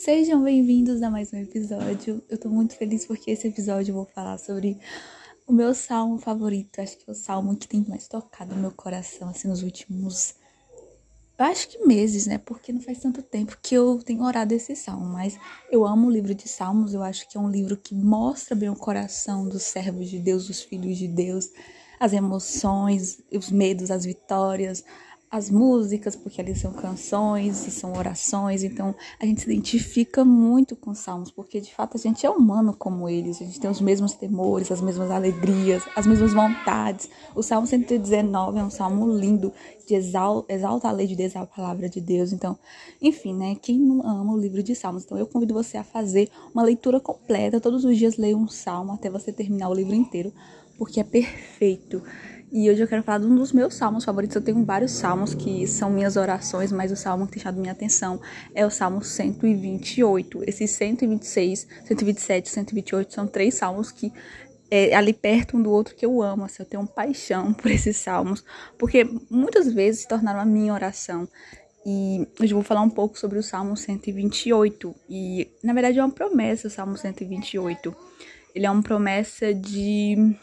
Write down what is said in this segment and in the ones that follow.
Sejam bem-vindos a mais um episódio. Eu tô muito feliz porque esse episódio eu vou falar sobre o meu salmo favorito. Acho que é o salmo que tem mais tocado no meu coração, assim, nos últimos. Eu acho que meses, né? Porque não faz tanto tempo que eu tenho orado esse salmo. Mas eu amo o livro de Salmos. Eu acho que é um livro que mostra bem o coração dos servos de Deus, dos filhos de Deus, as emoções, os medos, as vitórias, as músicas, porque ali são canções e são orações, então a gente se identifica muito com os salmos, porque de fato a gente é humano como eles, a gente tem os mesmos temores, as mesmas alegrias, as mesmas vontades. O Salmo 119 é um salmo lindo, de exalta, exalta a lei de Deus, a palavra de Deus. Então, enfim, né? Quem não ama o livro de Salmos? Então, eu convido você a fazer uma leitura completa, todos os dias leia um salmo até você terminar o livro inteiro, porque é perfeito. E hoje eu quero falar de um dos meus salmos favoritos. Eu tenho vários salmos que são minhas orações, mas o salmo que tem chamado minha atenção é o salmo 128. Esses 126, 127, 128 são três salmos que é ali perto um do outro que eu amo. Assim, eu tenho paixão por esses salmos, porque muitas vezes se tornaram a minha oração. E hoje eu vou falar um pouco sobre o Salmo 128. E na verdade é uma promessa, o Salmo 128. Ele é uma promessa de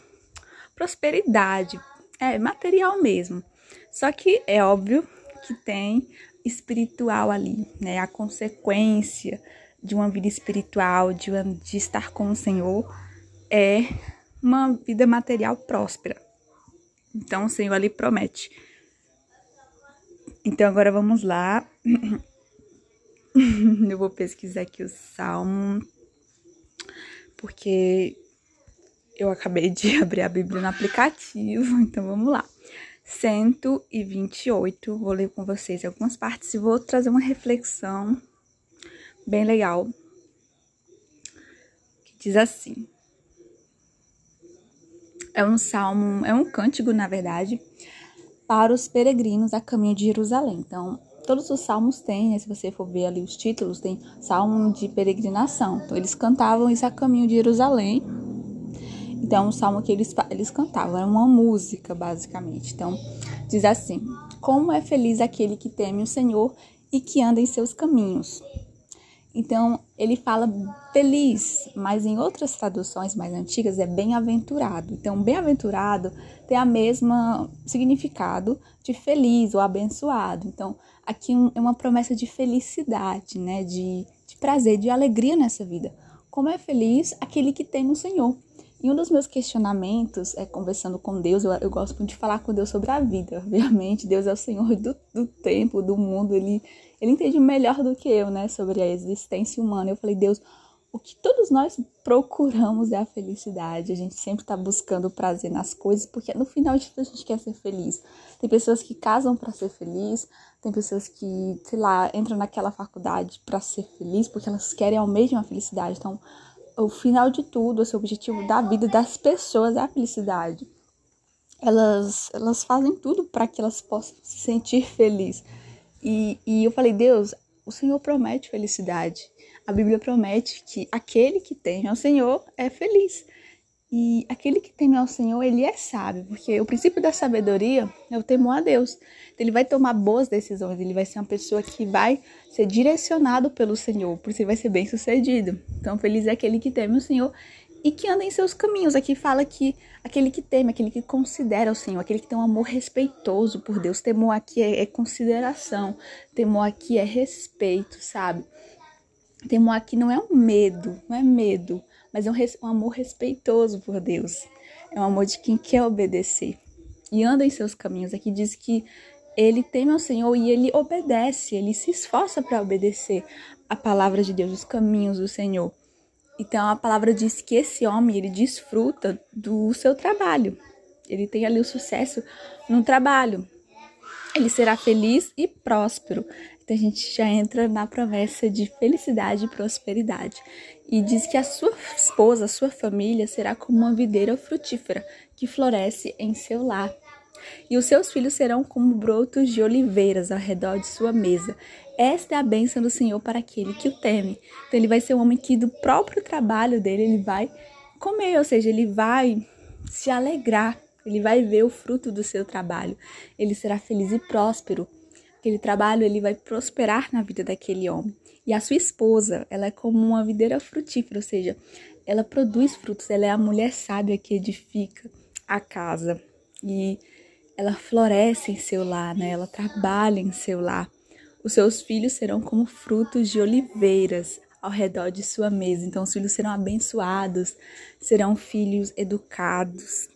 prosperidade é material mesmo. Só que é óbvio que tem espiritual ali, né? A consequência de uma vida espiritual, de, uma, de estar com o Senhor, é uma vida material próspera. Então o Senhor ali promete. Então agora vamos lá. Eu vou pesquisar aqui o salmo, porque eu acabei de abrir a Bíblia no aplicativo, então vamos lá. 128, vou ler com vocês algumas partes e vou trazer uma reflexão bem legal. Que diz assim: É um salmo, é um cântico, na verdade, para os peregrinos a caminho de Jerusalém. Então, todos os salmos têm, né, se você for ver ali os títulos, tem salmo de peregrinação. Então, eles cantavam isso a caminho de Jerusalém então, o salmo que eles, eles cantavam era uma música, basicamente. Então, diz assim: Como é feliz aquele que teme o Senhor e que anda em seus caminhos. Então, ele fala feliz, mas em outras traduções mais antigas é bem-aventurado. Então, bem-aventurado tem a mesma significado de feliz ou abençoado. Então, aqui é uma promessa de felicidade, né? De, de prazer, de alegria nessa vida. Como é feliz aquele que tem no Senhor. E um dos meus questionamentos é conversando com Deus, eu, eu, gosto muito de falar com Deus sobre a vida, obviamente. Deus é o Senhor do, do tempo, do mundo, ele, ele entende melhor do que eu, né, sobre a existência humana. Eu falei, Deus, o que todos nós procuramos é a felicidade. A gente sempre está buscando prazer nas coisas, porque no final de tudo a gente quer ser feliz. Tem pessoas que casam para ser feliz, tem pessoas que, sei lá, entram naquela faculdade para ser feliz, porque elas querem ao mesmo a felicidade. Então, o final de tudo, esse objetivo da vida das pessoas é a felicidade. Elas, elas fazem tudo para que elas possam se sentir felizes. E, e eu falei, Deus, o Senhor promete felicidade. A Bíblia promete que aquele que tem ao Senhor é feliz. E aquele que teme ao Senhor, ele é sábio, porque o princípio da sabedoria é o temor a Deus. Ele vai tomar boas decisões, ele vai ser uma pessoa que vai ser direcionado pelo Senhor, por isso ele vai ser bem sucedido. Então, feliz é aquele que teme o Senhor e que anda em seus caminhos. Aqui fala que aquele que teme, aquele que considera o Senhor, aquele que tem um amor respeitoso por Deus. Temor aqui é, é consideração, temor aqui é respeito, sabe? Temor aqui não é um medo, não é medo mas é um, um amor respeitoso por Deus. É um amor de quem quer obedecer e anda em seus caminhos. Aqui diz que ele teme ao Senhor e ele obedece, ele se esforça para obedecer a palavra de Deus, os caminhos do Senhor. Então a palavra diz que esse homem ele desfruta do seu trabalho. Ele tem ali o sucesso no trabalho. Ele será feliz e próspero. Então a gente já entra na promessa de felicidade e prosperidade. E diz que a sua esposa, a sua família, será como uma videira frutífera que floresce em seu lar. E os seus filhos serão como brotos de oliveiras ao redor de sua mesa. Esta é a bênção do Senhor para aquele que o teme. Então ele vai ser um homem que do próprio trabalho dele ele vai comer, ou seja, ele vai se alegrar, ele vai ver o fruto do seu trabalho. Ele será feliz e próspero aquele trabalho ele vai prosperar na vida daquele homem. E a sua esposa, ela é como uma videira frutífera, ou seja, ela produz frutos, ela é a mulher sábia que edifica a casa e ela floresce em seu lar, né? Ela trabalha em seu lar. Os seus filhos serão como frutos de oliveiras ao redor de sua mesa. Então, os filhos serão abençoados, serão filhos educados.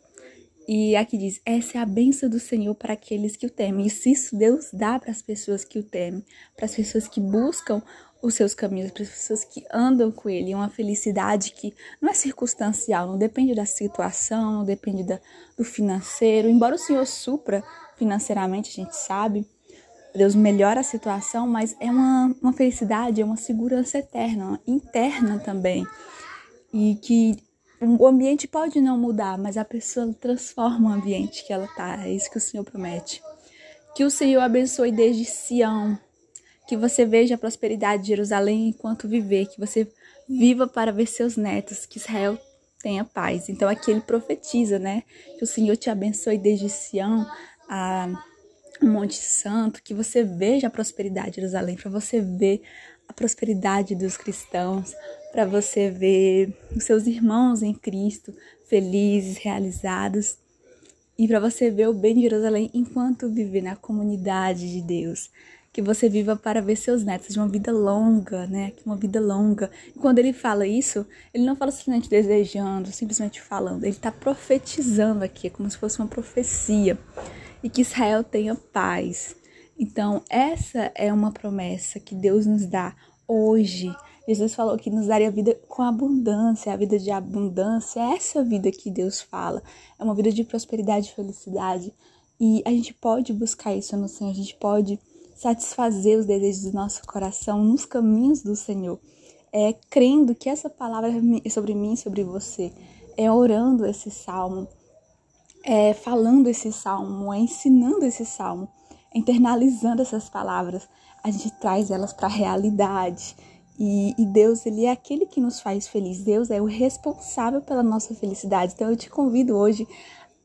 E aqui diz: essa é a benção do Senhor para aqueles que o temem. E se isso Deus dá para as pessoas que o temem, para as pessoas que buscam os seus caminhos, para as pessoas que andam com Ele. Uma felicidade que não é circunstancial, não depende da situação, não depende da, do financeiro. Embora o Senhor supra financeiramente, a gente sabe, Deus melhora a situação, mas é uma, uma felicidade, é uma segurança eterna, interna também. E que o ambiente pode não mudar, mas a pessoa transforma o ambiente que ela tá. É isso que o Senhor promete. Que o Senhor abençoe desde Sião, que você veja a prosperidade de Jerusalém enquanto viver, que você viva para ver seus netos, que Israel tenha paz. Então aqui ele profetiza, né? Que o Senhor te abençoe desde Sião a Monte Santo, que você veja a prosperidade de Jerusalém, para você ver a prosperidade dos cristãos, para você ver os seus irmãos em Cristo felizes, realizados, e para você ver o bem de Jerusalém enquanto viver na comunidade de Deus que você viva para ver seus netos de uma vida longa, né? Uma vida longa. E quando ele fala isso, ele não fala simplesmente desejando, simplesmente falando. Ele está profetizando aqui, é como se fosse uma profecia. E que Israel tenha paz. Então, essa é uma promessa que Deus nos dá hoje. Jesus falou que nos daria vida com abundância, a vida de abundância. É essa vida que Deus fala. É uma vida de prosperidade e felicidade. E a gente pode buscar isso no Senhor, a gente pode satisfazer os desejos do nosso coração nos caminhos do Senhor. É crendo que essa palavra é sobre mim, sobre você. É orando esse salmo, é falando esse salmo, é ensinando esse salmo, internalizando essas palavras. A gente traz elas para a realidade. E, e, Deus, Ele é aquele que nos faz feliz. Deus é o responsável pela nossa felicidade. Então eu te convido hoje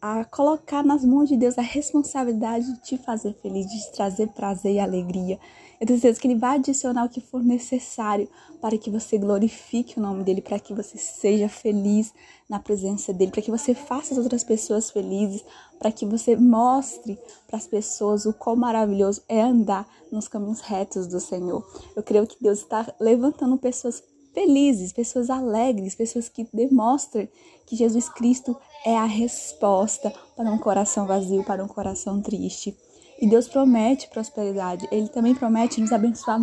a colocar nas mãos de Deus a responsabilidade de te fazer feliz, de te trazer prazer e alegria. Eu tenho certeza que Ele vai adicionar o que for necessário para que você glorifique o nome dEle, para que você seja feliz na presença dEle, para que você faça as outras pessoas felizes, para que você mostre para as pessoas o quão maravilhoso é andar nos caminhos retos do Senhor. Eu creio que Deus está levantando pessoas felizes, pessoas alegres, pessoas que demonstram que Jesus Cristo é a resposta para um coração vazio, para um coração triste. E Deus promete prosperidade, Ele também promete nos abençoar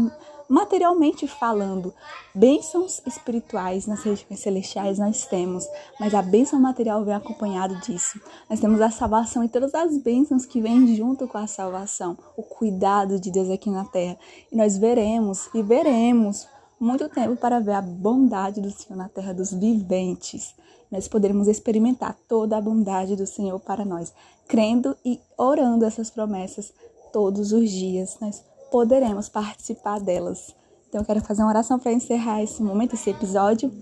materialmente falando. Bênçãos espirituais nas regiões celestiais nós temos, mas a bênção material vem acompanhado disso. Nós temos a salvação e todas as bênçãos que vêm junto com a salvação, o cuidado de Deus aqui na terra. E nós veremos e veremos muito tempo para ver a bondade do Senhor na terra dos viventes. Nós poderemos experimentar toda a bondade do Senhor para nós, crendo e orando essas promessas todos os dias. Nós poderemos participar delas. Então eu quero fazer uma oração para encerrar esse momento, esse episódio.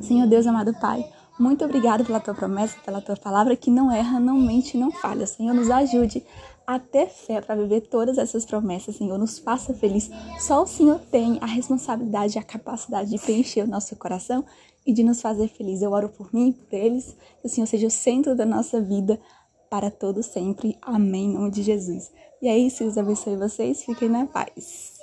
Senhor Deus, amado Pai, muito obrigado pela tua promessa, pela tua palavra que não erra, não mente, não falha. Senhor, nos ajude a ter fé para viver todas essas promessas, Senhor. Nos faça feliz. Só o Senhor tem a responsabilidade e a capacidade de preencher o nosso coração e de nos fazer feliz. Eu oro por mim e por eles. Que o Senhor seja o centro da nossa vida para todo sempre. Amém. Em nome de Jesus. E é isso. Deus abençoe vocês. Fiquem na paz.